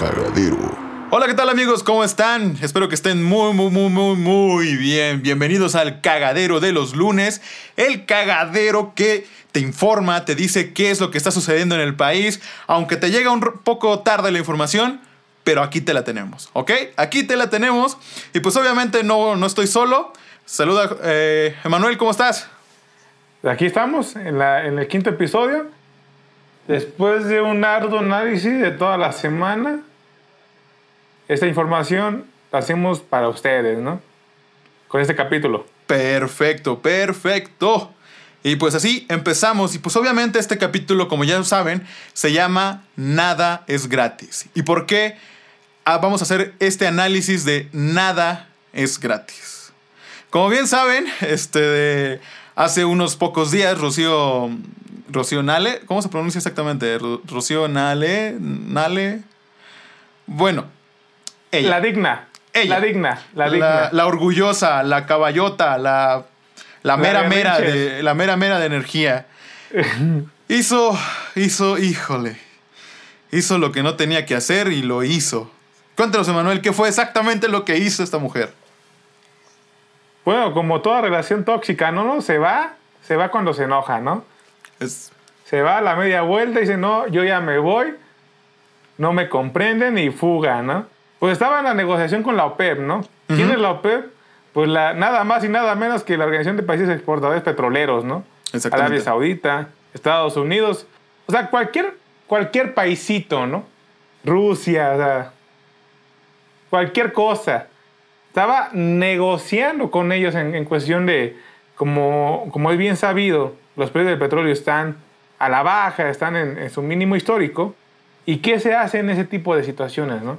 cagadero. Hola, ¿qué tal amigos? ¿Cómo están? Espero que estén muy, muy, muy, muy, muy bien. Bienvenidos al cagadero de los lunes. El cagadero que te informa, te dice qué es lo que está sucediendo en el país, aunque te llega un poco tarde la información, pero aquí te la tenemos, ¿ok? Aquí te la tenemos. Y pues obviamente no, no estoy solo. Saluda, eh, Emanuel, ¿cómo estás? Aquí estamos, en, la- en el quinto episodio. Después de un arduo análisis de toda la semana, esta información la hacemos para ustedes, ¿no? Con este capítulo. Perfecto, perfecto. Y pues así empezamos. Y pues obviamente este capítulo, como ya saben, se llama Nada es gratis. ¿Y por qué ah, vamos a hacer este análisis de Nada es gratis? Como bien saben, este, hace unos pocos días, Rocío, Rocío Nale, ¿cómo se pronuncia exactamente? Ro- Rocío Nale, Nale. Bueno, ella. La digna. Ella. La digna. La digna. la orgullosa, la caballota, la, la mera mera de, la mera mera de energía. hizo, hizo, híjole, hizo lo que no tenía que hacer y lo hizo. Cuéntanos, Emanuel, ¿qué fue exactamente lo que hizo esta mujer? Bueno, como toda relación tóxica, ¿no? ¿no? Se va, se va cuando se enoja, ¿no? Es, Se va a la media vuelta y dice, no, yo ya me voy, no me comprenden y fuga, ¿no? Pues estaba en la negociación con la OPEP, ¿no? ¿Quién es la OPEP? Pues la, nada más y nada menos que la Organización de Países Exportadores Petroleros, ¿no? Arabia Saudita, Estados Unidos, o sea, cualquier, cualquier paisito, ¿no? Rusia, o sea, cualquier cosa. Estaba negociando con ellos en, en cuestión de, como, como es bien sabido, los precios del petróleo están a la baja, están en, en su mínimo histórico. ¿Y qué se hace en ese tipo de situaciones, no?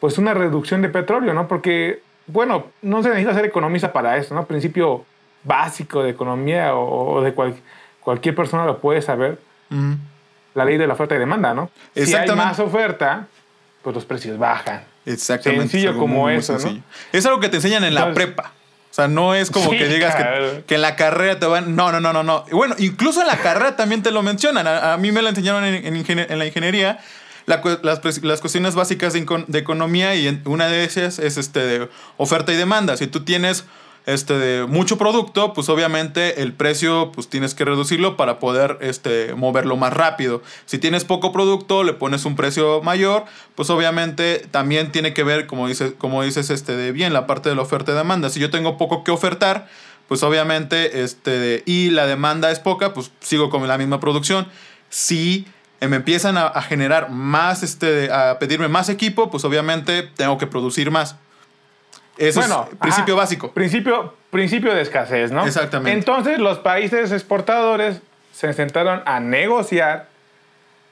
Pues una reducción de petróleo, ¿no? Porque, bueno, no se necesita ser economista para eso, ¿no? Principio básico de economía o, o de cual- cualquier persona lo puede saber. La ley de la oferta y demanda, ¿no? Si hay más oferta, pues los precios bajan. Exactamente. Sencillo es como muy, muy eso, ¿no? sencillo. Es algo que te enseñan en la Entonces- prepa. O sea, no es como Sí, que digas que, que en la carrera te van. No, no, no, no, no. Bueno, incluso en la carrera también te lo mencionan. A, a mí me lo enseñaron en, en en la ingeniería. Las, las cuestiones básicas de, economía y una de esas es este de oferta y demanda. Si tú tienes este de mucho producto, pues obviamente el precio pues tienes que reducirlo para poder este moverlo más rápido. Si tienes poco producto, le pones un precio mayor, pues obviamente también tiene que ver como dices como dices este de bien la parte de la oferta y demanda. Si yo tengo poco que ofertar, pues obviamente este y la demanda es poca, pues sigo con la misma producción. Si me empiezan a, a generar más, este, a pedirme más equipo, pues obviamente tengo que producir más. Eso Bueno, es principio ajá, básico. Principio, principio de escasez, ¿no? Exactamente. Entonces los países exportadores se sentaron a negociar.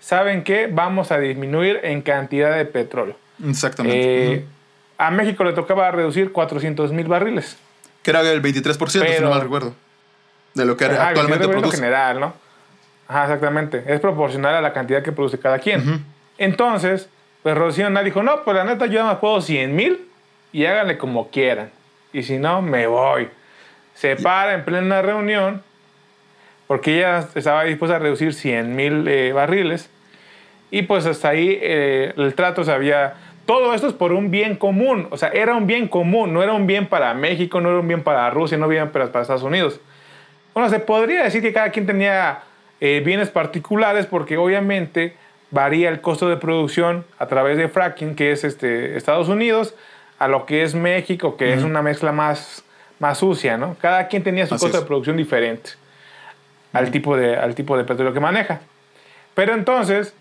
¿Saben qué? Vamos a disminuir en cantidad de petróleo. Exactamente. Eh. A México le tocaba reducir 400 mil barriles. Que era el 23%, si pero- no mal recuerdo. De lo que Ajá, actualmente produce. general, ¿no? Ajá, exactamente. Es proporcional a la cantidad que produce cada quien. Entonces, pues Rocío Nal dijo, no, pues la neta yo nada más puedo 100 mil y háganle como quieran. Y si no, me voy. Se para en plena reunión porque ella estaba dispuesta a reducir 100 mil eh, barriles. Y pues hasta ahí eh, el trato se había... Todo esto es por un bien común. O sea, era un bien común. No era un bien para México, no era un bien para Rusia, no era un bien para, para Estados Unidos. Bueno, se podría decir que cada quien tenía eh, bienes particulares porque obviamente varía el costo de producción a través de fracking, que es este, Estados Unidos, a lo que es México, que es una mezcla más, más sucia, ¿no? Cada quien tenía su Así costo es. de producción diferente al, tipo de, al tipo de petróleo que maneja. Pero entonces,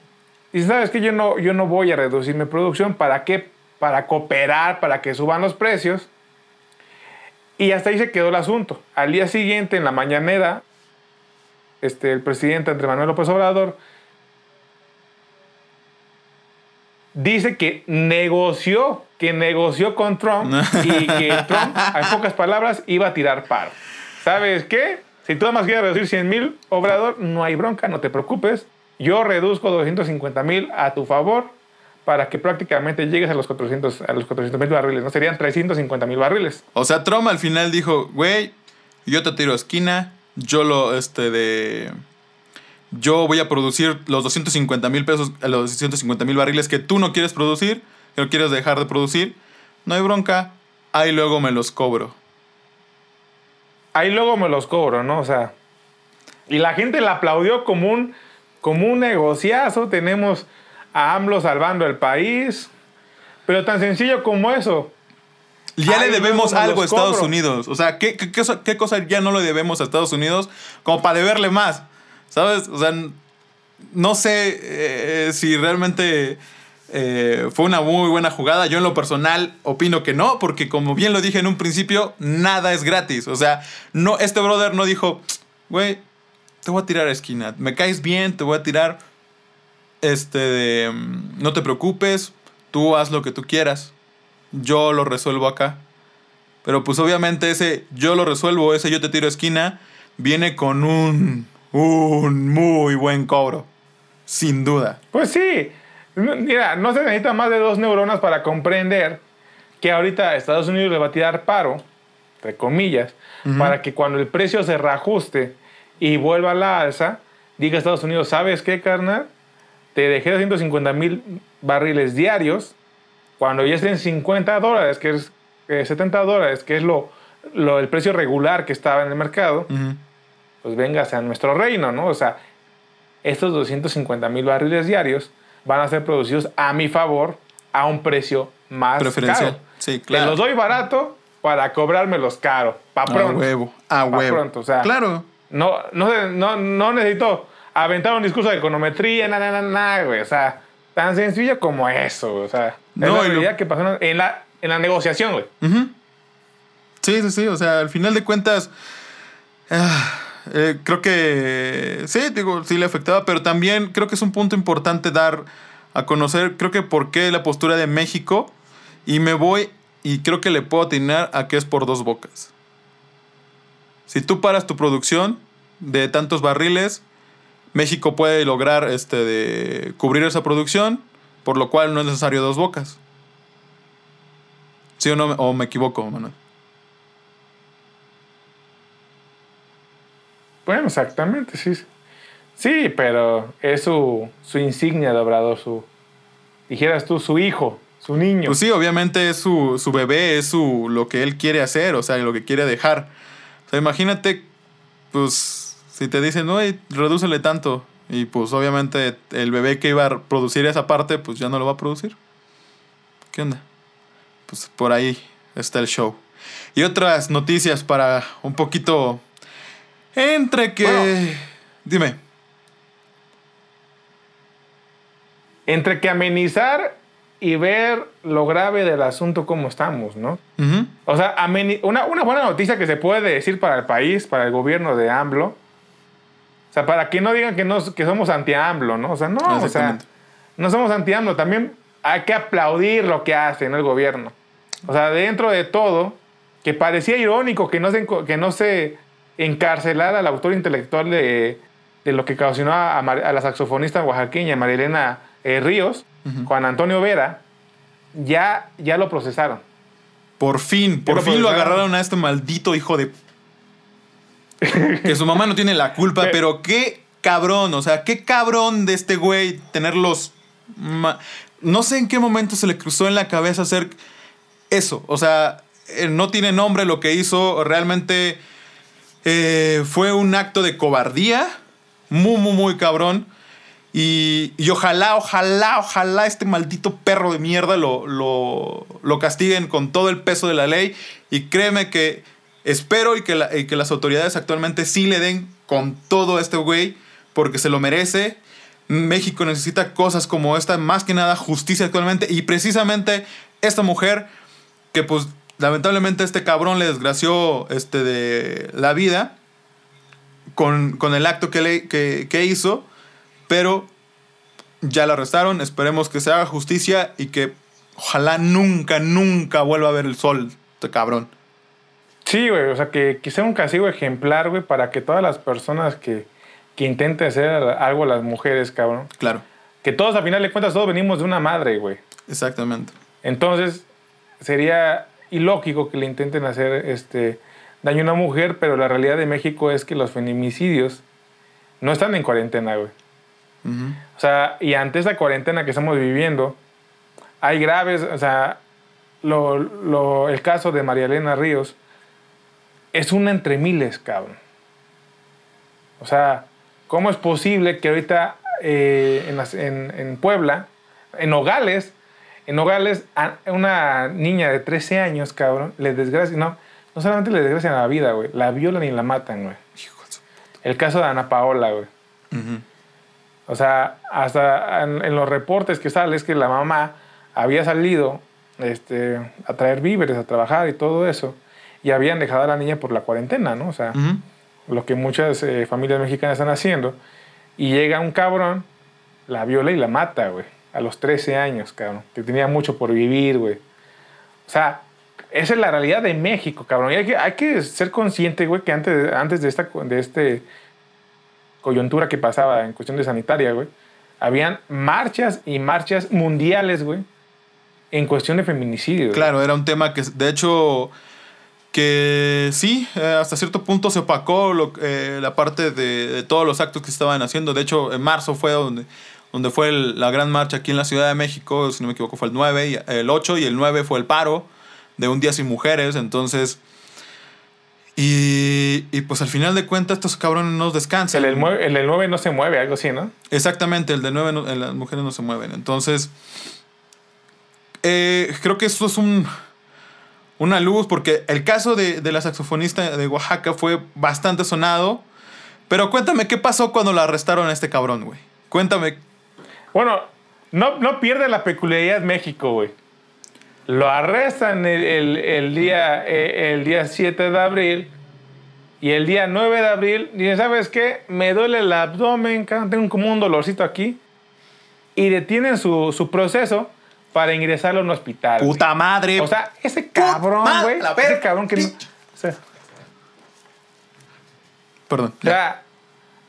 dice, ¿sabes qué? Yo no, yo no voy a reducir mi producción. ¿Para qué? Para cooperar, para que suban los precios. Y hasta ahí se quedó el asunto. Al día siguiente, en la mañanera, este, el presidente Andrés Manuel López Obrador dice que negoció, que negoció con Trump y que Trump, en pocas palabras, iba a tirar paro. ¿Sabes qué? Si tú nada más quieres reducir 100 mil, Obrador, no hay bronca, no te preocupes. Yo reduzco 250 mil a tu favor para que prácticamente llegues a los 400 a los 400 mil barriles. No serían 350 mil barriles. O sea, Trump al final dijo, güey, yo te tiro a esquina, yo lo, este, de... yo voy a producir los 250 mil pesos, los 250 mil barriles que tú no quieres producir, que no quieres dejar de producir, no hay bronca, ahí luego me los cobro. Ahí luego me los cobro, ¿no? O sea, y la gente la aplaudió como un, como un negociazo, tenemos a AMLO salvando el país, pero tan sencillo como eso. Ya le debemos algo a Estados cobro. Unidos. O sea, ¿qué, qué, qué cosa- qué cosa ya no le debemos a Estados Unidos como para deberle más? ¿Sabes? O sea, no sé eh, si realmente eh, fue una muy buena jugada. Yo en lo personal opino que no, porque como bien lo dije en un principio, nada es gratis. O sea, no, este brother no dijo, güey, te voy a tirar a esquina. Me caes bien, te voy a tirar. Este de. mm, No te preocupes, tú haz lo que tú quieras. Yo lo resuelvo acá. Pero pues obviamente ese yo lo resuelvo, ese yo te tiro esquina, viene con un. Un muy buen cobro. Sin duda. Pues sí, No, mira, no se necesita más de dos neuronas para comprender que ahorita Estados Unidos le va a tirar paro, entre comillas, para que cuando el precio se reajuste y vuelva a la alza, diga Estados Unidos, ¿sabes qué, carnal? Te dejé 250 mil barriles diarios, cuando ya estén 50 dólares, que es eh, 70 dólares, que es lo, lo, el precio regular que estaba en el mercado, Ujú. pues véngase a nuestro reino, ¿no? O sea, estos 250 mil barriles diarios van a ser producidos a mi favor a un precio más Preferencial. caro. Sí, Te claro. los doy barato para cobrármelos caro. Pa' A pronto. huevo. A Pa' huevo. pronto, o sea. claro. No, no, no, no necesito aventar un discurso de econometría, nada, nada, nada, güey. O sea, tan sencillo como eso, güey. O sea, No, es la lo- que pasó en la, en la negociación, güey. Sí, sí, sí. O sea, al final de cuentas. ah, eh, creo que. Sí, digo, sí le afectaba. Pero también creo que es un punto importante dar a conocer. Creo que por qué la postura de México. Y me voy. Y creo que le puedo atinar a que es por dos bocas. Si tú paras tu producción de tantos barriles, México puede lograr este de cubrir esa producción, por lo cual no es necesario dos bocas. ¿Sí o no? ¿O me equivoco, Manuel? Bueno, exactamente, sí. Sí, pero es su, su insignia de Obrador, su, dijeras tú, su hijo, su niño. Pues sí, obviamente es su, su bebé, es su, lo que él quiere hacer, o sea, lo que quiere dejar. O sea, imagínate, pues, si te dicen, no, redúcele tanto, y pues obviamente el bebé que iba a producir esa parte, pues ya no lo va a producir. ¿Qué onda? Pues por ahí está el show. Y otras noticias para un poquito... Entre que... Bueno. Dime. Entre que amenizar y ver lo grave del asunto como estamos, ¿no? O sea, una, una buena noticia que se puede decir para el país, para el gobierno de AMLO. O sea, para que no digan que, no, que somos anti-AMLO, ¿no? O sea, no, o sea, no somos anti-AMLO. También hay que aplaudir lo que hace ¿no? el gobierno. O sea, dentro de todo, que parecía irónico que no se, que no se encarcelara al autor intelectual de, de lo que ocasionó a, a la saxofonista oaxaqueña Marilena eh, Ríos. Juan Antonio Vera, ya, ya lo procesaron. Por fin, por fin lo agarraron a este maldito hijo de... que su mamá no tiene la culpa, Pe- pero qué cabrón, o sea, qué cabrón de este güey tenerlos... No sé en qué momento se le cruzó en la cabeza hacer eso, o sea, eh, no tiene nombre lo que hizo, realmente eh, fue un acto de cobardía, muy, muy, muy cabrón. Y, y ojalá, ojalá, ojalá este maldito perro de mierda lo, lo, lo castiguen con todo el peso de la ley. Y créeme que espero y que, las autoridades actualmente sí le den con todo a este güey, porque se lo merece. México necesita cosas como esta, más que nada justicia actualmente. Y precisamente esta mujer, que pues lamentablemente este cabrón le desgració este, de la vida con, con el acto que, que, que hizo, pero ya la arrestaron. Esperemos que se haga justicia y que ojalá nunca, nunca vuelva a ver el sol, este cabrón. Sí, güey, o sea, que, que sea un castigo ejemplar, güey, para que todas las personas que, que intenten hacer algo a las mujeres, cabrón, Claro, que todos, a final de cuentas, todos venimos de una madre, güey. exactamente. Entonces, sería ilógico que le intenten hacer este daño a una mujer, pero la realidad de México es que los feminicidios no están en cuarentena, güey. O sea, y ante esta cuarentena que estamos viviendo, hay graves, o sea, lo, lo- el caso de María Elena Ríos es una entre miles, cabrón. O sea, ¿cómo es posible que ahorita eh, en, las- en- en Puebla, en Nogales, en Nogales, a una niña de 13 años, cabrón, le desgracia, no, no solamente le desgracian la vida, güey, la violan y la matan, güey. Hijo de su- El caso de Ana Paola, güey. O sea, hasta en, en los reportes que sale es que la mamá había salido este, a traer víveres, a trabajar y todo eso, y habían dejado a la niña por la cuarentena, ¿no? O sea, lo que muchas eh, familias mexicanas están haciendo, y llega un cabrón, la viola y la mata, güey, a los 13 años, cabrón, que tenía mucho por vivir, güey. O sea, esa es la realidad de México, cabrón, y hay que, hay que ser consciente, güey, que antes, antes de esta, de este coyuntura que pasaba en cuestión de sanitaria, güey, habían marchas y marchas mundiales, güey, en cuestión de feminicidio. güey. Claro, era un tema que, de hecho, que sí, eh, hasta cierto punto se opacó lo- eh, la parte de, de todos los actos que estaban haciendo. De hecho, en marzo fue donde, donde fue el- la gran marcha aquí en la Ciudad de México, si no me equivoco, fue el 9, y, el 8 y el 9 fue el paro de un día sin mujeres. Entonces, y, y pues al final de cuentas, estos cabrones no descansan. El, del mue- el del 9 no se mueve, algo así, ¿no? Exactamente, el de 9 no- eh, las mujeres no se mueven. Entonces, eh, creo que eso es un, una luz, porque el caso de, de la saxofonista de Oaxaca fue bastante sonado. Pero cuéntame, ¿qué pasó cuando la arrestaron a este cabrón, güey? Cuéntame. Bueno, no, no pierde la peculiaridad México, güey. Lo arrestan el, el- día, eh, el día 7 de abril y el día 9 de abril dicen, ¿sabes qué? Me duele el abdomen, tengo como un dolorcito aquí. Y detienen su, su proceso para ingresarlo a un hospital. güey. Puta madre. O sea, ese cabrón, güey. la Ese cabrón que no- o sea, Perdón. O sea,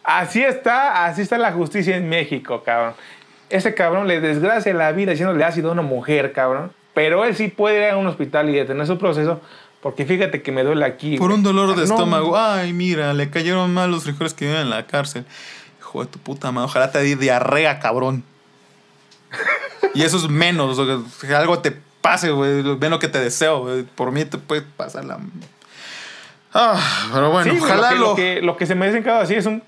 así está, así está la justicia en México, cabrón. Ese cabrón le desgracia la vida diciéndole ácido a una mujer, cabrón. Pero él sí puede ir a un hospital y detener su proceso porque fíjate que me duele aquí. Por güey. un dolor de No, estómago. Ay, mira, le cayeron mal los frijoles que viven en la cárcel. Hijo de tu puta madre. Ojalá te dé diarrea, cabrón. y eso es menos. o sea, que algo te pase, güey. Ven lo que te deseo, güey. Por mí te puede pasar la. Ah, pero bueno, Sí, ojalá lo, que, lo. lo, que, lo que se merece en cada así es un.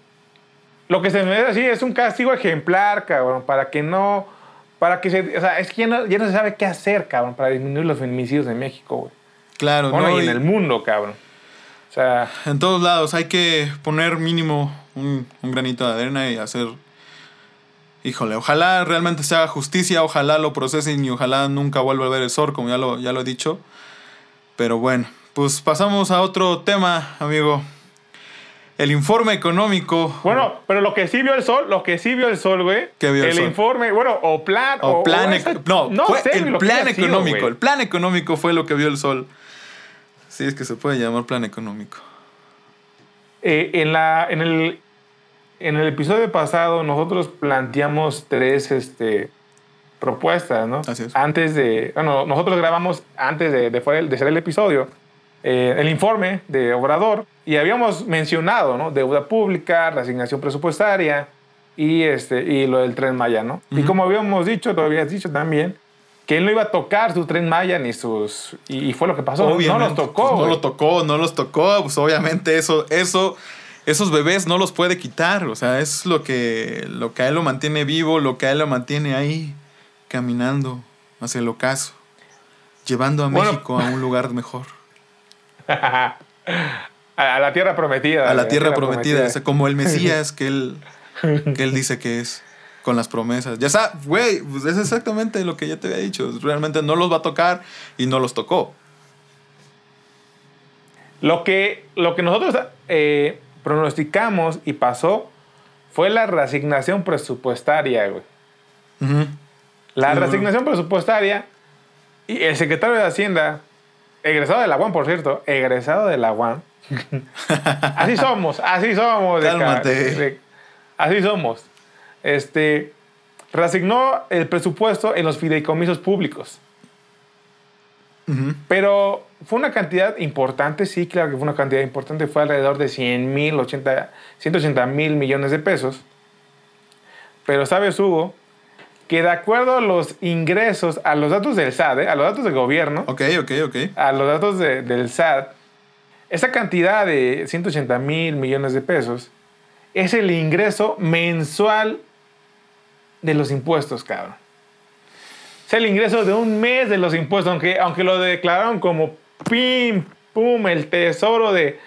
Lo que se merece así es un castigo ejemplar, cabrón, para que no. Para que se. O sea, es que ya no, ya no se sabe qué hacer, cabrón, para disminuir los feminicidios en México, güey. Claro, Bueno, ¿no? y en el mundo, cabrón. O sea, en todos lados hay que poner mínimo un, un granito de arena y hacer. Híjole, ojalá realmente se haga justicia, ojalá lo procesen y ojalá nunca vuelva a ver el sol, como ya lo, ya lo he dicho. Pero bueno, pues pasamos a otro tema, amigo. El informe económico. Bueno, pero lo que sí vio el sol, lo que sí vio el sol, güey. ¿Qué vio el sol? informe, bueno, o plan. O plan, esa- eco- no, fue sé, güey, el plan sido, económico. el plan económico fue lo que vio el sol. Sí, es que se puede llamar plan económico. Eh, en, la, en, el, en el episodio pasado, nosotros planteamos tres este, propuestas, ¿no? Así es. Antes de. Bueno, nosotros grabamos antes de, de, fuera el- de ser el episodio. eh, el informe de Obrador y habíamos mencionado, ¿no? Deuda pública, reasignación presupuestaria y, este, y lo del tren Maya, ¿no? Y Ujú. como habíamos dicho, tú habías dicho también, que él no iba a tocar su tren Maya ni sus... Y, y fue lo que pasó, no Obviamente, los tocó. pues, no lo tocó, no los tocó. Pues obviamente eso, eso, esos bebés no los puede quitar. O sea, es lo que, lo que a él lo mantiene vivo, lo que a él lo mantiene ahí, caminando hacia el ocaso, llevando a Bueno. México a un lugar mejor. a, la tierra prometida. A la tierra prometida, o sea, como el Mesías que él, que él dice que es. Con las promesas. Ya sabes, güey, pues es exactamente lo que ya te había dicho. Realmente no los va a tocar y no los tocó. Lo que, lo que nosotros eh, pronosticamos y pasó fue la reasignación presupuestaria, güey. La Sí, reasignación presupuestaria y el secretario de Hacienda, egresado de la UAM, por cierto, egresado de la UAM. así somos, así somos. de de- así somos. Este, reasignó el presupuesto en los fideicomisos públicos. Ujú. Pero fue una cantidad importante, sí, claro que fue una cantidad importante, fue alrededor de 100 mil, 80, 180 mil millones de pesos. Pero sabes, Hugo, que de acuerdo a los ingresos, a los datos del SAT, ¿eh? a los datos del gobierno, Ok, ok, ok. a los datos de- del SAT, esa cantidad de 180 mil millones de pesos es el ingreso mensual de los impuestos, cabrón. Es el ingreso de un mes de los impuestos, aunque, aunque lo declararon como pim, pum, el tesoro de,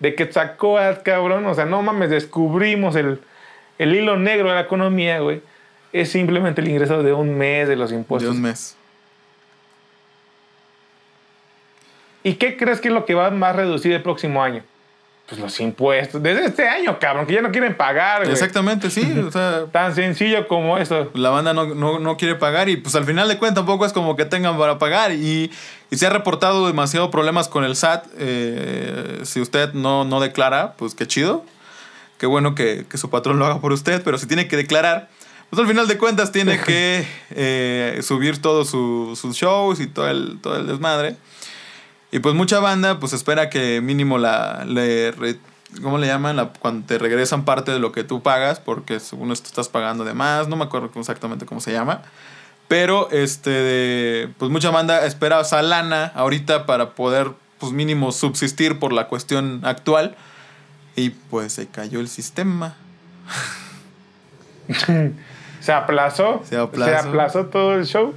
de Quetzalcóatl, cabrón. O sea, no mames, descubrimos el, el hilo negro de la economía, güey. Es simplemente el ingreso de un mes de los De impuestos. un mes. ¿Y qué crees que es lo que va más reducir el próximo año? Pues los impuestos. Desde este año, cabrón, que ya no quieren pagar, güey. Exactamente, sí. O sea, Tan sencillo como eso. la banda no, no, no quiere pagar y pues al final de cuentas tampoco es como que tengan para pagar y, y se ha reportado demasiado problemas con el SAT. eh, si usted no, no declara, pues qué chido. Qué bueno que, que su patrón lo haga por usted, pero si tiene que declarar, pues al final de cuentas tiene que eh, subir todos su- sus shows y todo el, todo el desmadre. Y pues mucha banda pues espera que mínimo la... Le re- ¿Cómo le llaman? La- cuando te regresan parte de lo que tú pagas, porque según esto estás pagando de más, no me acuerdo exactamente cómo se llama. Pero este, pues mucha banda espera esa lana ahorita para poder pues mínimo subsistir por la cuestión actual. Y pues se cayó el sistema. Se aplazó. Se aplazó. aplazó todo el show.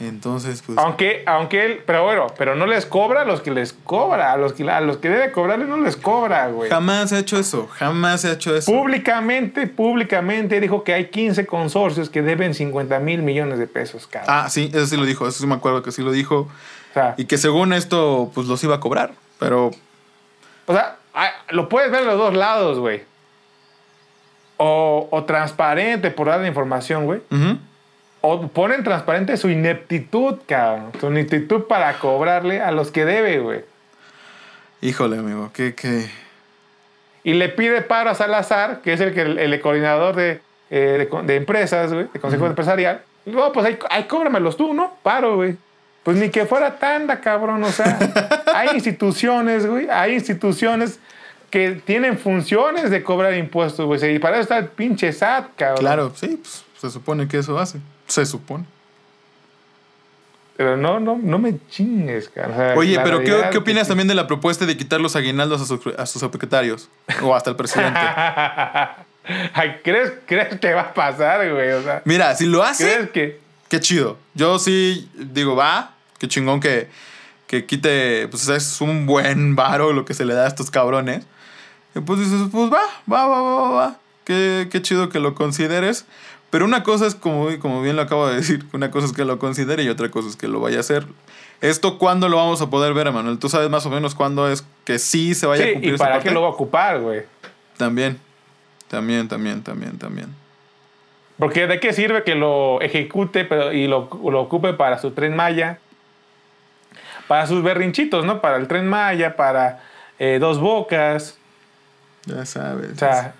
Entonces pues... Aunque, aunque él, pero bueno, pero no les cobra a los que les cobra, a los que, a los que debe cobrarle no les cobra, güey. Jamás se ha hecho eso, jamás se ha hecho eso. Públicamente, públicamente dijo que hay 15 consorcios que deben 50 mil millones de pesos, cabrón. Ah, sí, eso sí lo dijo, eso sí me acuerdo que sí lo dijo. O sea, Y que según esto, pues los iba a cobrar. Pero o sea, ah, lo puedes ver de los dos lados, güey. O, o transparente por dar la información, güey. ujú, O ponen transparente su ineptitud, cabrón. Su ineptitud para cobrarle a los que debe, güey. híjole, amigo, que, que... Y le pide paro a Salazar, que es el, que, el, coordinador de, eh, de, de empresas, güey, de consejo empresarial. No, pues ahí, ahí cóbramelos tú, ¿no? Paro, güey. Pues ni que fuera tanda, cabrón. O sea, hay instituciones, güey. Hay instituciones que tienen funciones de cobrar impuestos, güey. Y para eso está el pinche SAT, cabrón. Claro, sí, pues se supone que eso hace. Se supone. Pero no, no, no me chingues. O sea, Oye, pero ¿qué, qué opinas que- también de la propuesta de quitar los aguinaldos a sus, a sus secretarios? O hasta el presidente. Ay, ¿crees, ¿Crees que va a pasar, güey? O sea, Mira, si lo hace, ¿crees que...? qué chido. Yo sí digo, va, qué chingón que, que quite, pues es un buen varo lo que se le da a estos cabrones. Y pues dices, pues va, va, va, va, va, va. Qué, qué chido que lo consideres. Pero una cosa es, como, como bien lo acabo de decir, una cosa es que lo considere y otra cosa es que lo vaya a hacer. ¿Esto cuándo lo vamos a poder ver, Emanuel? ¿Tú sabes más o menos cuándo es que sí se vaya a cumplir ¿y esa para parte? qué lo va a ocupar, güey? También, también, también, también, también. Porque ¿de qué sirve que lo ejecute pero, y lo, lo ocupe para su tren Maya? Para sus berrinchitos, ¿no? Para el tren Maya, para eh, dos bocas. Ya sabes. O sea,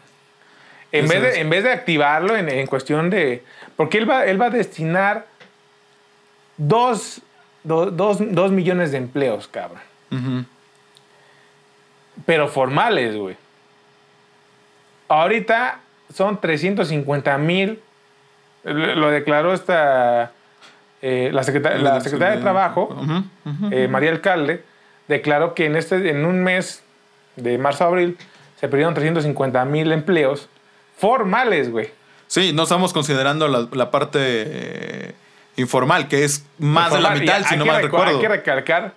en vez, de, es. en vez de activarlo en, en cuestión de... Porque él va, él va a destinar dos, do- dos, dos millones de empleos, cabrón. Pero formales, güey. Ahorita son 350 mil. Lo declaró esta... eh, la, secretaria, la secretaria de Trabajo, eh, María Alcalde, declaró que en, este, en un mes de marzo a abril se perdieron 350 mil empleos formales, güey. Sí, no estamos considerando la, la parte eh, informal, que es más de la. Y mitad, si no mal recuerdo. Hay que recalcar,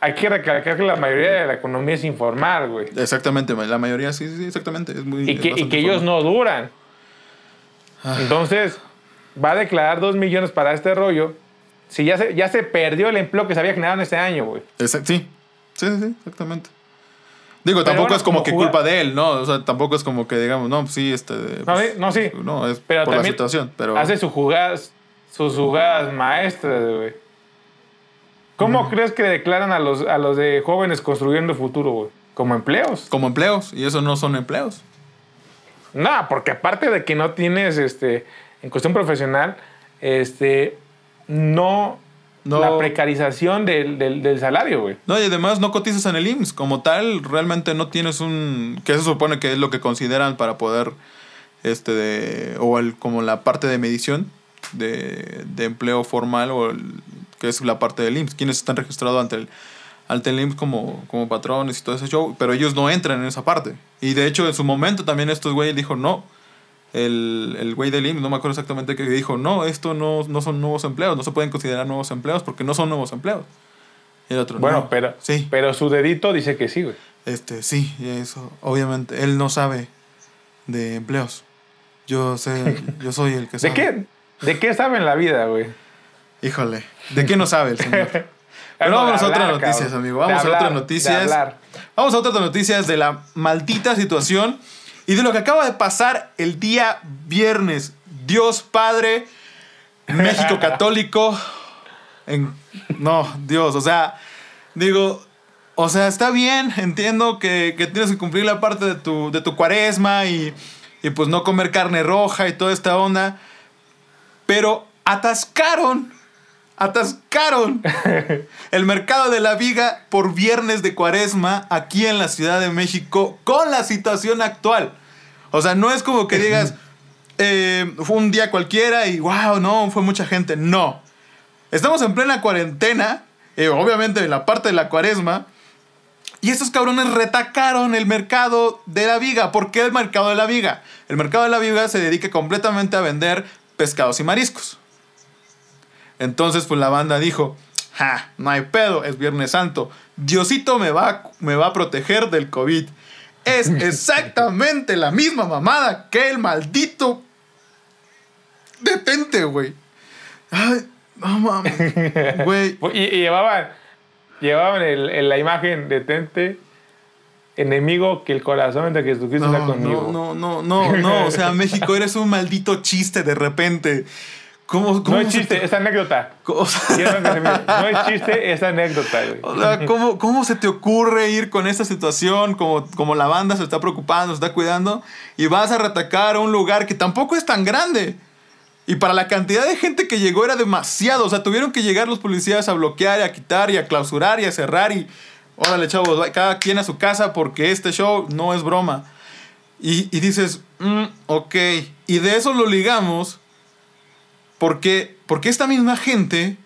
hay que recalcar que la mayoría de la economía es informal, güey. Exactamente, la mayoría sí, sí, exactamente. Es muy, Y que, y que ellos no duran. Entonces, va a declarar dos millones para este rollo. Si ya se, ya se perdió el empleo que se había generado en este año, güey. Exact- sí, sí, sí, sí, exactamente. Digo, tampoco bueno, es como, como que culpa de él, ¿no? O sea, tampoco es como que digamos, no, pues sí, este. No, pues, sí, no, sí. No, es Pero por la situación, pero. Hace sus jugadas, sus jugadas maestras, güey. ¿Cómo crees que declaran a los, a los de jóvenes construyendo el futuro, güey? Como empleos. Como empleos, y eso no son empleos. No, porque aparte de que no tienes, este, en cuestión profesional, este, no, No. la precarización del, del- del salario, güey. No, y además no cotizas en el IMSS. Como tal, realmente no tienes un. que se supone que es lo que consideran para poder. Este de. o el, como la parte de medición de, de empleo formal o el- que es la parte del IMSS. Quienes están registrados ante el, ante el IMSS como, como patrones y todo ese show. Pero ellos no entran en esa parte. Y de hecho, en su momento también estos güeyes dijo no. El, el güey del IMSS, no me acuerdo exactamente qué dijo, no, esto no, no son nuevos empleos, no se pueden considerar nuevos empleos porque no son nuevos empleos. Y el otro, Bueno, no. pero, Sí, pero su dedito dice que sí, güey. este, sí, eso, obviamente, él no sabe de empleos. Yo sé, yo soy el que sabe. ¿De qué, ¿De qué sabe en la vida, güey? Híjole, ¿de qué no sabe el señor? Pero vámonos de a otras noticias, amigo. Vamos a otras noticias. Vamos a otras noticias de la maldita situación y de lo que acaba de pasar el día viernes. Dios Padre, México Católico. En, no, Dios, o sea, digo, o sea, está bien, entiendo que, que tienes que cumplir la parte de tu, de tu cuaresma y, y pues no comer carne roja y toda esta onda, pero atascaron, atascaron el mercado de la viga por viernes de cuaresma aquí en la Ciudad de México con la situación actual. O sea, no es como que digas, eh, fue un día cualquiera y wow, no, fue mucha gente. No. Estamos en plena cuarentena, eh, obviamente en la parte de la cuaresma, y estos cabrones retacaron el mercado de la viga. ¿Por qué el mercado de la viga? El mercado de la viga se dedica completamente a vender pescados y mariscos. Entonces, pues la banda dijo, ja, no hay pedo, es Viernes Santo. Diosito me va, me va a proteger del COVID. Es exactamente la misma mamada que el maldito... Detente, güey. Ay, no mames. Güey. Y, y llevaban, llevaban el, el- la imagen de Tente, enemigo que el corazón de Jesucristo está No, conmigo. no, no, no, no, no. O sea, México, eres un maldito chiste de repente. ¿Cómo, cómo No es chiste, te- es anécdota. o sea, No es chiste, es anécdota, güey. o sea, ¿cómo, cómo se te ocurre ir con esta situación? Como, como la banda se está preocupando, se está cuidando, y vas a retacar a un lugar que tampoco es tan grande. Y para la cantidad de gente que llegó era demasiado. O sea, tuvieron que llegar los policías a bloquear y a quitar y a clausurar y a cerrar. Y órale, chavos, cada quien a su casa porque este show no es broma. Y, y dices, "Mm, ok. Y de eso lo ligamos porque, porque esta misma gente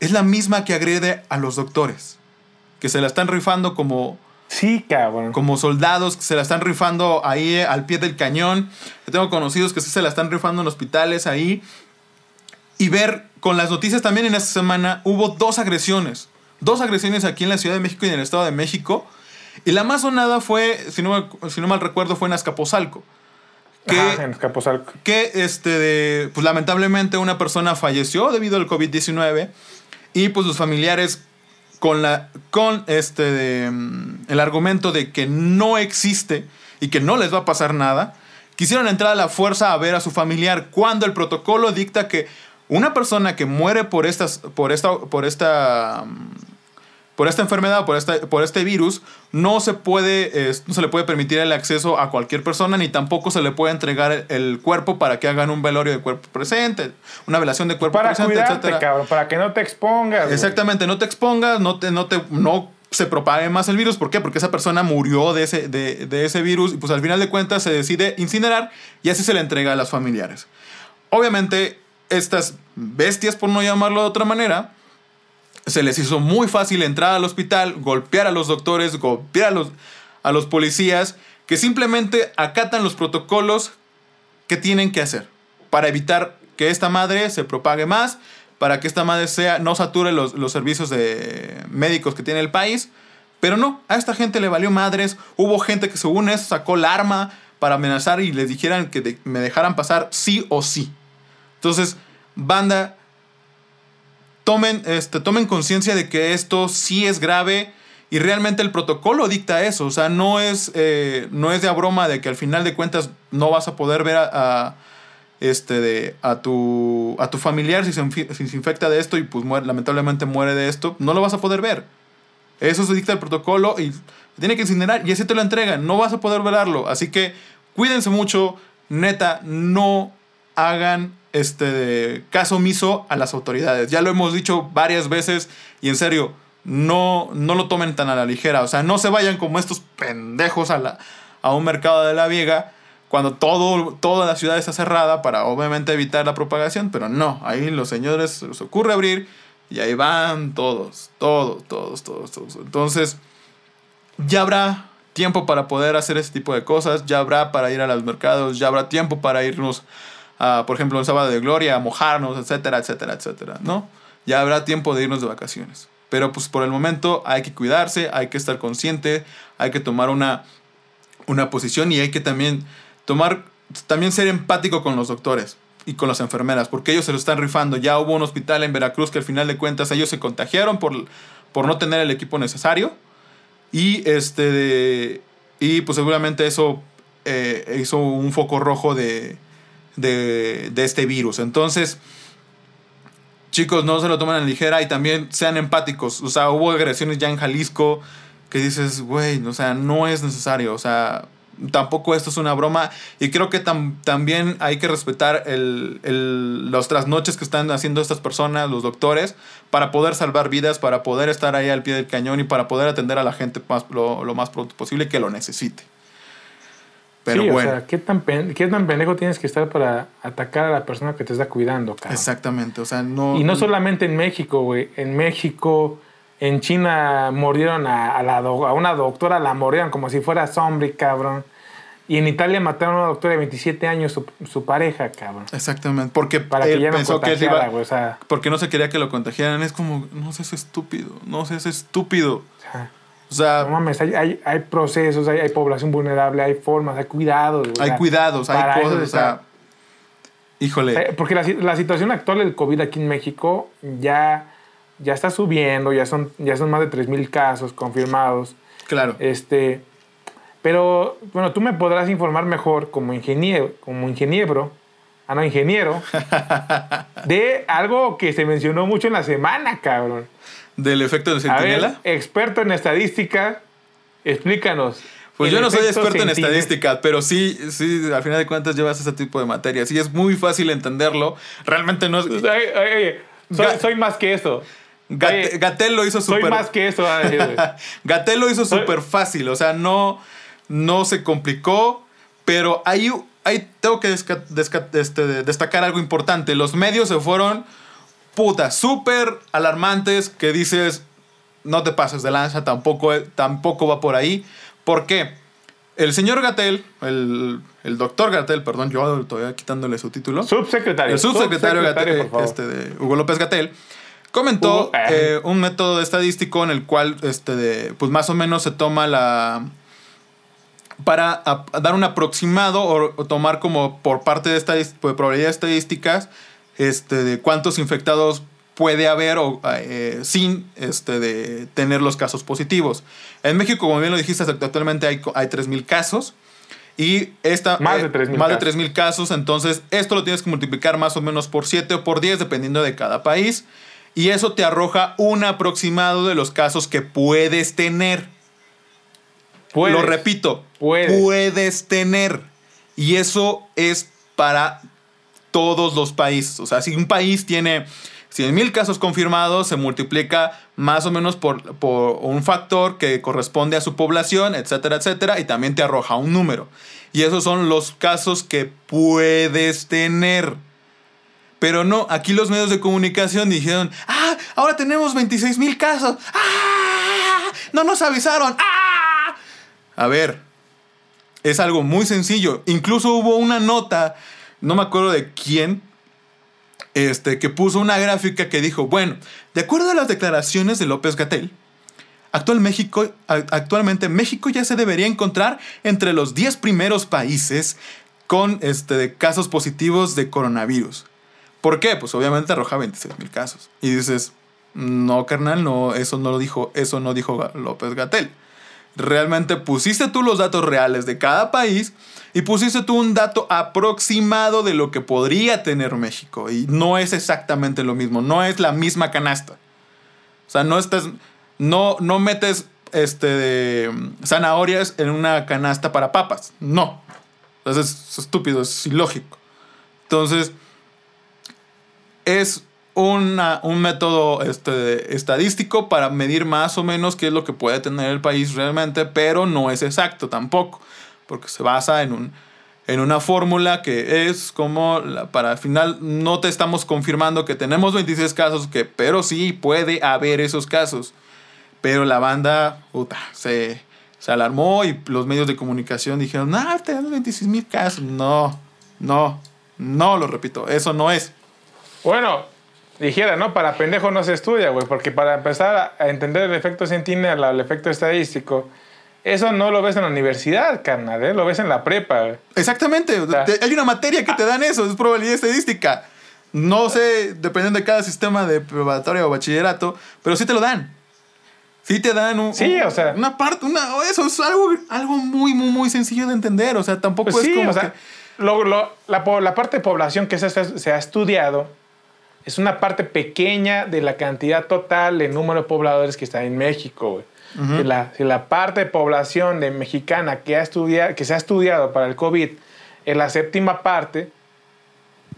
es la misma que agrede a los doctores. Que se la están rifando como, Sí, cabrón. como soldados, que se la están rifando ahí al pie del cañón. Yo tengo conocidos que sí se la están rifando en hospitales ahí. Y ver con las noticias también en esta semana hubo dos agresiones. Dos agresiones aquí en la Ciudad de México y en el Estado de México. Y la más sonada fue, si no, si no mal recuerdo, fue en Azcapotzalco. Que, Ajá, en Escaposalco. que este de, pues lamentablemente una persona falleció debido al COVID-19 y pues los familiares con la con este de, mm, el argumento de que no existe y que no les va a pasar nada, quisieron entrar a la fuerza a ver a su familiar cuando el protocolo dicta que una persona que muere por estas por esta por esta mm, por esta enfermedad, por, esta, por este virus, no se, puede, eh, no se le puede permitir el acceso a cualquier persona, ni tampoco se le puede entregar el, el cuerpo para que hagan un velorio de cuerpo presente, una velación de cuerpo Para presente, cuidarte, etcétera. cabrón, para que no te expongas. güey. Exactamente, no te expongas, no, te, no, te, no se propague más el virus. ¿Por qué? Porque esa persona murió de ese, de, de ese virus y pues al final de cuentas se decide incinerar y así se le entrega a los familiares. Obviamente, estas bestias, por no llamarlo de otra manera, se les hizo muy fácil entrar al hospital, golpear a los doctores, golpear a los, a los policías, que simplemente acatan los protocolos que tienen que hacer para evitar que esta madre se propague más, para que esta madre sea, no sature los, los servicios de médicos que tiene el país. Pero no, a esta gente le valió madres. Hubo gente que según eso sacó el arma para amenazar y les dijeran que me dejaran pasar sí o sí. Entonces, banda, tomen, este, tomen conciencia de que esto sí es grave y realmente el protocolo dicta eso. O sea, no es, eh, no es de a broma de que al final de cuentas no vas a poder ver a, a, este, de, a, tu, a tu familiar si se, si se infecta de esto y pues muere- lamentablemente muere de esto. No lo vas a poder ver. Eso se dicta el protocolo y tiene que incinerar y así te lo entregan. No vas a poder velarlo. Así que cuídense mucho. Neta, no hagan este caso omiso a las autoridades. Ya lo hemos dicho varias veces y en serio, no, no lo tomen tan a la ligera. O sea, no se vayan como estos pendejos a, la, a un mercado de la viega cuando todo, toda la ciudad está cerrada para obviamente evitar la propagación, pero no, ahí los señores se les ocurre abrir y ahí van todos, todos, todos, todos, todos. Entonces, ya habrá tiempo para poder hacer ese tipo de cosas, ya habrá para ir a los mercados, ya habrá tiempo para irnos, por ejemplo, un sábado de gloria, a mojarnos, etcétera, etcétera, etcétera, ¿no? Ya habrá tiempo de irnos de vacaciones. Pero pues por el momento hay que cuidarse, hay que estar consciente, hay que tomar una, una posición y hay que también tomar, también ser empático con los doctores y con las enfermeras, porque ellos se lo están rifando. Ya hubo un hospital en Veracruz que al final de cuentas ellos se contagiaron por, por no tener el equipo necesario. Y este y pues seguramente eso eh, hizo un foco rojo de, de, de, este virus. Entonces, chicos, no se lo tomen a la ligera y también sean empáticos. O sea, hubo agresiones ya en Jalisco que dices, güey, o sea, no es necesario. O sea, tampoco esto es una broma. Y creo que también hay que respetar el, el, los trasnoches que están haciendo estas personas, los doctores, para poder salvar vidas, para poder estar ahí al pie del cañón y para poder atender a la gente más, lo, lo más pronto posible que lo necesite. Pero sí, bueno. O sea, ¿qué tan, ¿qué tan pendejo tienes que estar para atacar a la persona que te está cuidando, cabrón? Exactamente, o sea, no... Y no solamente en México, güey. En México, en China mordieron a, a, la a una doctora, la mordieron como si fuera zombie, cabrón. Y en Italia mataron a una doctora de 27 años, su, su pareja, cabrón. Exactamente, porque Para que ya pensó no que iba, o sea, porque no se quería que lo contagiaran. Es como, no seas estúpido, no seas estúpido. O sea, no mames, hay, hay, hay procesos, hay, hay, población vulnerable, hay formas, hay cuidados. Hay sea, cuidados, hay cosas, o sea, híjole. Porque la, la situación actual del COVID aquí en México ya ya está subiendo, ya son, ya son más de 3.000 casos confirmados. Claro. Este, pero, bueno, tú me podrás informar mejor como ingeniero, como ingeniero, ah, no, ingeniero, de algo que se mencionó mucho en la semana, cabrón. ¿Del efecto de centinela? experto en estadística, explícanos. Pues yo no soy experto en estadística, pero sí, sí, al final de cuentas llevas ese tipo de materias. Y es muy fácil entenderlo. Realmente no es... Oye, oye, soy, soy más que eso. Gatel lo hizo súper. Soy más que eso. Gatel lo hizo súper fácil. O sea, no, no se complicó. Pero ahí, ahí tengo que este, destacar algo importante. Los medios se fueron, puta, súper alarmantes. Que dices, no te pases de lanza, tampoco, tampoco va por ahí. ¿Por qué? El señor Gatel, el, el doctor Gatel, perdón, yo todavía quitándole su título. Subsecretario. El subsecretario, Gatel, este, de Hugo López Gatel comentó eh, un método estadístico en el cual, este, de, pues más o menos se toma la... para dar un aproximado o, tomar como por parte de, esta, de probabilidades estadísticas, este, de cuántos infectados puede haber o, eh, sin este, de tener los casos positivos. En México, como bien lo dijiste, actualmente hay, hay 3.000 casos. Y esta, más de 3.000 más casos. de casos. Entonces, esto lo tienes que multiplicar más o menos por 7 o por 10, dependiendo de cada país y eso te arroja un aproximado de los casos que puedes tener. Lo repito, puedes. tener. Y eso es para todos los países. O sea, si un país tiene 100 mil casos confirmados, se multiplica más o menos por, por, un factor que corresponde a su población, etcétera, etcétera, y también te arroja un número. Y esos son los casos que puedes tener. Pero no, aquí los medios de comunicación dijeron, ah, ahora tenemos 26 mil casos. Ah, no nos avisaron. Ah. A ver, es algo muy sencillo. Incluso hubo una nota, no me acuerdo de quién, este, que puso una gráfica que dijo, bueno, de acuerdo a las declaraciones de López Gatel, actual México, actualmente México ya se debería encontrar entre los 10 primeros países con este, casos positivos de coronavirus. ¿Por qué? Pues obviamente arroja 26 mil casos. Y dices, no, carnal, no, eso no lo dijo, eso no dijo López Gatel. Realmente pusiste tú los datos reales de cada país y pusiste tú un dato aproximado de lo que podría tener México. Y no es exactamente lo mismo, no es la misma canasta. O sea, no estás, no, no metes este, zanahorias en una canasta para papas. No. Entonces es estúpido, es ilógico. Entonces, es un método este, estadístico para medir más o menos qué es lo que puede tener el país realmente, pero no es exacto tampoco, porque se basa en, un, en una fórmula que es como para al final no te estamos confirmando que tenemos 26 casos, que, pero sí puede haber esos casos. Pero la banda puta, se, alarmó y los medios de comunicación dijeron, no, tenemos 26 mil casos. No, no, no, lo repito, eso no es. Bueno, dijera, ¿no? Para pendejo no se estudia, güey, porque para empezar a- entender el efecto Sentinel, el efecto estadístico, eso no lo ves en la universidad, carnal, ¿eh? Lo ves en la prepa, güey. Exactamente, sea- hay una materia que te dan eso, es probabilidad estadística. No sé, dependiendo de cada sistema de preparatoria o bachillerato, pero sí te lo dan. Sí te dan un, Sí, un- o sea. una parte, una, eso es algo, algo muy, muy, muy sencillo de entender. O sea, tampoco Pues es sí, como o sea, que- lo- lo- la, parte de población que se ha estudiado es una parte pequeña de la cantidad total de número de pobladores que está en México, güey. si, la, si la parte de población de mexicana que, ha estudia- que se ha estudiado para el COVID es la séptima parte,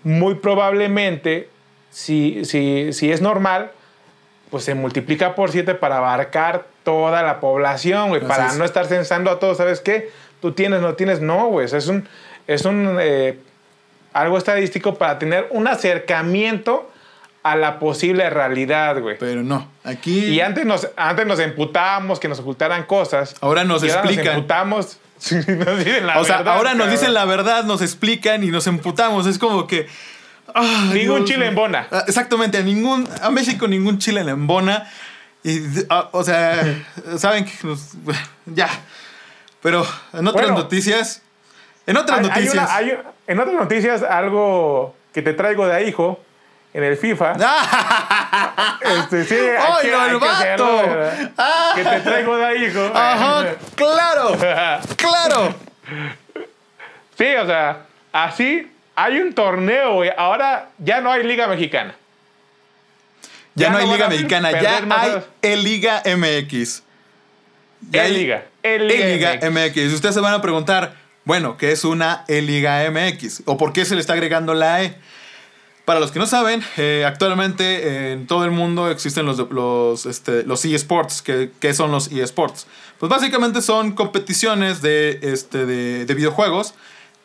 muy probablemente, si, si, si es normal, pues se multiplica por 7 para abarcar toda la población, güey, para no estar censando a todos, ¿sabes qué? Tú tienes, no tienes, no, güey, es un, es un, eh, algo estadístico para tener un acercamiento a la posible realidad, güey. Pero no, aquí... Y antes nos, antes nos emputábamos que nos ocultaran cosas. Ahora nos y ahora explican. Nos emputamos. Sí, nos dicen la o sea, verdad, ahora nos dicen la verdad, nos explican y nos emputamos. Es como que... Ningún Dios chile en bona. Ah, Exactamente, a, ningún, a México ningún chile en embona. Y, ah, o sea, saben que nos- ya. Pero en otras Bueno. noticias... En otras Hay- hay noticias... una- hay- en otras noticias, algo que te traigo de ahí, hijo, en el FIFA. Este, sí, hay que- ¡Oye, hay el que hacerlo! ¿verdad? Ah. Que te traigo de ahí, hijo. Ajá, claro, claro. Sí, o sea, así hay un torneo, güey. Ahora ya no hay Liga Mexicana. Ya, Ya no hay Liga Mexicana, ya hay el Liga MX. Ya hay E-Liga, E-Liga E-Liga MX. MX. Y ustedes se van a preguntar, bueno, ¿qué es una E-Liga MX? ¿O por qué se le está agregando la E? Para los que no saben, eh, actualmente en todo el mundo existen los, los, este, los eSports. ¿Qué, qué son los eSports? Pues básicamente son competiciones de, este, de, de videojuegos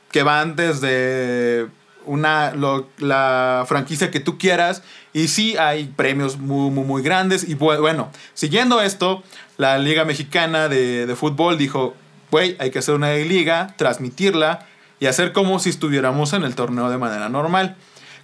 que van desde una, la franquicia que tú quieras. Y sí hay premios muy, muy, muy grandes. Y bu- bueno, siguiendo esto, la Liga Mexicana de, de Fútbol dijo, güey, hay que hacer una liga, transmitirla y hacer como si estuviéramos en el torneo de manera normal.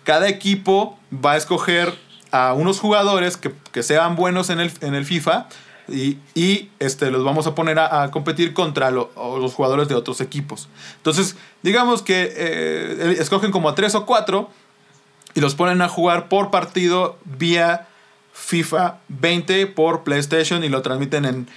Cada equipo va a escoger a unos jugadores que, que sean buenos en el, en el FIFA y, y, este, los vamos a poner a, competir contra los jugadores de otros equipos. Entonces, digamos que eh, escogen como a tres o cuatro y los ponen a jugar por partido vía FIFA 20 por PlayStation y lo transmiten en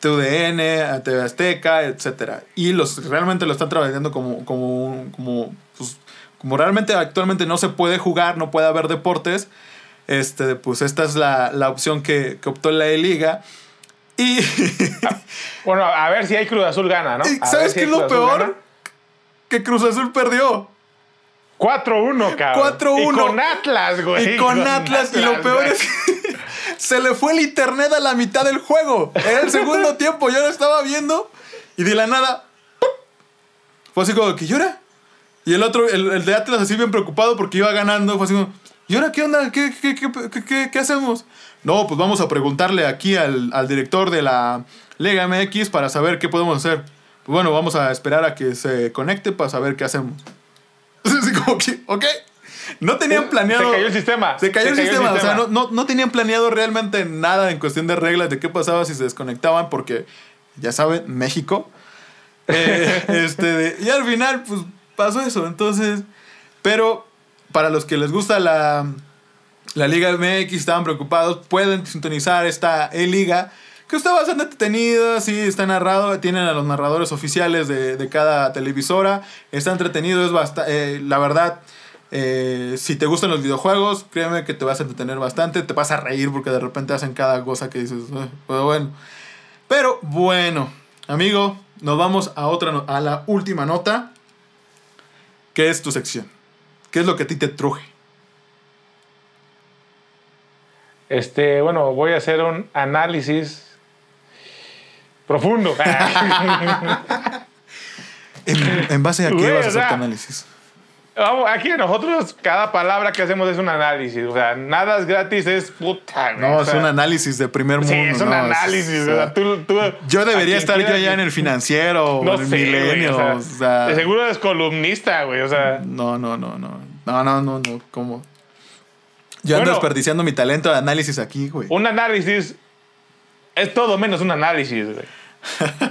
TUDN, TV Azteca, etc. Y los realmente lo están trabajando como, como, como, pues, como realmente actualmente no se puede jugar, no puede haber deportes. Este, pues esta es la, la opción que, que optó la E-Liga. Y Bueno, a ver si hay Cruz Azul gana, ¿no? ¿Y A sabes si qué es lo peor? gana. que Cruz Azul perdió. 4-1, cabrón. 4-1. Y con Atlas, güey. Y con Atlas, y lo peor güey. es que se le fue el internet a la mitad del juego. Era el segundo tiempo, yo lo estaba viendo y de la nada ¡pum! fue así como que llora. Y el otro, el, el de Atlas así bien preocupado porque iba ganando, fue así como, ¿y ahora qué onda? ¿Qué, qué, qué, qué- qué- hacemos? No, pues vamos a preguntarle aquí al, al director de la Liga MX para saber qué podemos hacer. Pues bueno, vamos a esperar a que se conecte para saber qué hacemos. Así como que, ok. No tenían planeado. Se cayó el sistema. Se cayó el sistema. O sea, sistema. no, no, no tenían planeado realmente nada en cuestión de reglas de qué pasaba si se desconectaban, porque ya saben, México. Eh, este, y al final, pues pasó eso. Entonces, pero para los que les gusta la, la Liga MX, estaban preocupados, pueden sintonizar esta E-Liga, que está bastante entretenida, sí, está narrado, tienen a los narradores oficiales de, de cada televisora, está entretenido, es bastante, la verdad, eh, si te gustan los videojuegos, créeme que te vas a entretener bastante, te vas a reír porque de repente hacen cada cosa que dices, "Eh", pero bueno. Pero bueno, amigo, nos vamos a otra, a la última nota, ¿Qué es tu sección? ¿Qué es lo que a ti te truje? Este, bueno, voy a hacer un análisis profundo. ¿En, base a qué vas a hacer tu análisis? Vamos, aquí nosotros, cada palabra que hacemos es un análisis. O sea, nada es gratis, es puta. güey. No, o es un análisis de primer mundo. Sí, es un no, análisis. o sea, sea, tú- tú- yo debería estar yo allá que- en el financiero No o en el sé, milenio. o sea, o sea, de seguro es columnista, güey. O sea, No, no, no, no. No, no, no, no. ¿Cómo? Yo ando desperdiciando mi talento de análisis aquí, güey. un análisis es todo menos un análisis, güey.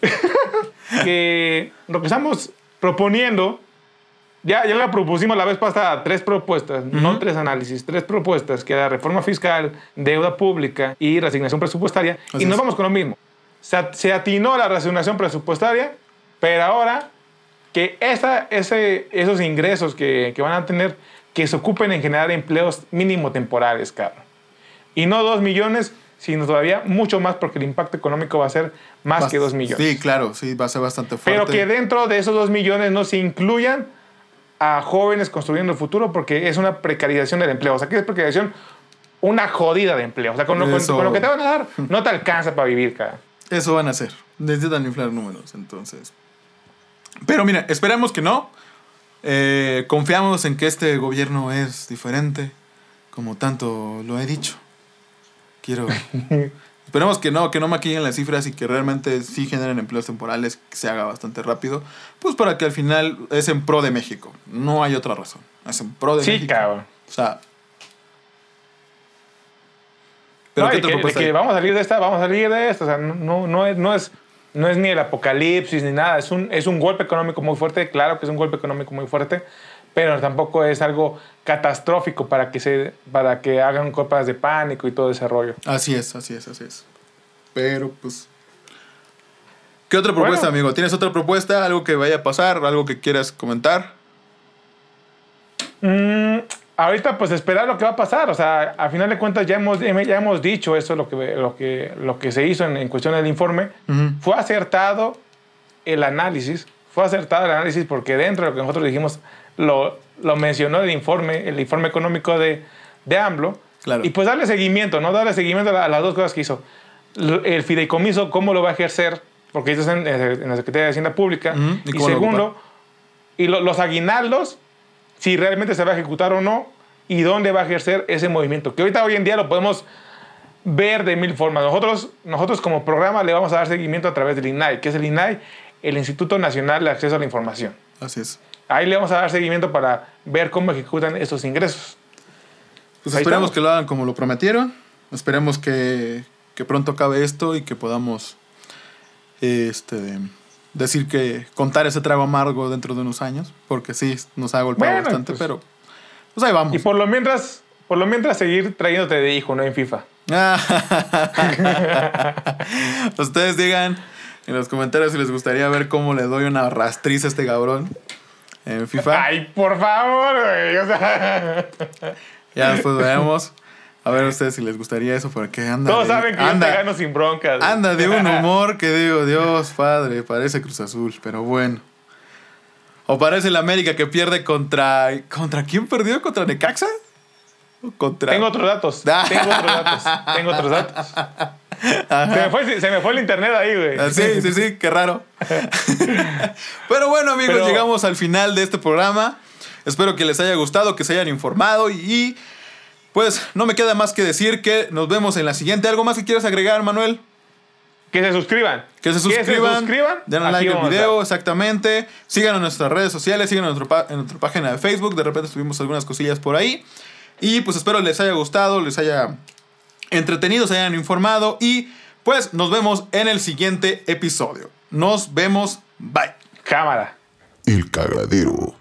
que lo que estamos proponiendo, ya, ya la propusimos la vez pasada, tres propuestas, no tres análisis, tres propuestas, que era reforma fiscal, deuda pública y reasignación presupuestaria, Así y nos es. vamos con lo mismo. Se, se atinó la reasignación presupuestaria, pero ahora que esa, ese, esos ingresos que, que van a tener, que se ocupen en generar empleos mínimo temporales, cabrón. Y no dos millones, sino todavía mucho más, porque el impacto económico va a ser más Bast- que dos millones. Sí, claro, sí, va a ser bastante fuerte. Pero que dentro de esos dos millones no se incluyan a jóvenes construyendo el futuro, porque es una precarización del empleo. O sea, ¿qué es precarización? Una jodida de empleo. O sea, con lo, con- Eso. con lo que te van a dar, no te alcanza para vivir, cara. Eso van a hacer. Necesitan inflar números, entonces. Pero mira, esperamos que no. Eh, confiamos en que este gobierno es diferente, como tanto lo he dicho. Quiero. Esperemos que no, que no maquillen las cifras y que realmente sí generen empleos temporales, que se haga bastante rápido. Pues para que al final es en pro de México. No hay otra razón. Es en pro de Sí, México. cabrón. O sea. Pero No, ¿qué y otra que, propuesta que vamos a salir de esta, vamos a salir de esta. O sea, no, no, no es, no, es, no es ni el apocalipsis ni nada. Es un, es un golpe económico muy fuerte. Claro que es un golpe económico muy fuerte, pero tampoco es algo catastrófico para que, se, para que hagan copas de pánico y todo ese rollo. Así es, así es, así es. Pero pues. ¿Qué otra propuesta, Bueno. amigo? ¿Tienes otra propuesta? ¿Algo que vaya a pasar? ¿Algo que quieras comentar? Mm, ahorita, pues esperar lo que va a pasar. O sea, a final de cuentas, ya hemos, ya hemos dicho eso, lo que, lo que, lo que se hizo en, en cuestión del informe. Ujú. Fue acertado el análisis. Fue acertado el análisis porque dentro de lo que nosotros dijimos, lo, lo mencionó el informe, el informe económico de, de AMLO. Claro. Y pues darle seguimiento, ¿no? Darle seguimiento a, la- a las dos cosas que hizo. El fideicomiso, ¿cómo lo va a ejercer? Porque esto es en, en la Secretaría de Hacienda Pública. ¿Y lo segundo, y lo- los aguinaldos, si realmente se va a ejecutar o no, y dónde va a ejercer ese movimiento. Que ahorita hoy en día lo podemos ver de mil formas. Nosotros, nosotros como programa le vamos a dar seguimiento a través del INAI, que es el INAI, el Instituto Nacional de Acceso a la Información. Así es. Ahí le vamos a dar seguimiento para ver cómo ejecutan esos ingresos. Pues Ahí esperemos estamos. que lo hagan como lo prometieron. Esperemos que, que pronto acabe esto y que podamos este, decir que contar ese trago amargo dentro de unos años. Porque sí, nos ha golpeado Bueno, bastante, pues- pero pues ahí vamos. Y por lo mientras, por lo mientras seguir trayéndote de hijo, ¿no? En FIFA. Ustedes digan en los comentarios si les gustaría ver cómo le doy una rastriz a este cabrón en FIFA. Ay, por favor, güey. O sea, Ya después veremos. A ver ustedes si les gustaría eso, porque anda. todos de- saben que anda, yo te gano sin broncas. güey. anda de un humor que digo, Dios padre, parece Cruz Azul, pero bueno. O parece el América que pierde contra. ¿Contra quién perdió? ¿Contra Necaxa? ¿O Contra. Tengo otros datos. Tengo otros datos. Tengo otros datos. Se me, fue, se me fue el internet ahí, güey. Ah, Sí, sí, sí, qué raro. Pero bueno, amigos, Pero- llegamos al final de este programa. Espero que les haya gustado, que se hayan informado y pues no me queda más que decir que nos vemos en la siguiente. ¿Algo más que quieras agregar, Manuel? Que se suscriban. Que se suscriban, suscriban. denle Aquí like al video, exactamente. Sigan en nuestras redes sociales, sigan en, nuestro en nuestra página de Facebook. De repente subimos algunas cosillas por ahí. Y pues espero les haya gustado, les haya entretenido, se hayan informado. Y pues nos vemos en el siguiente episodio. Nos vemos, bye. Cámara. El cagadero.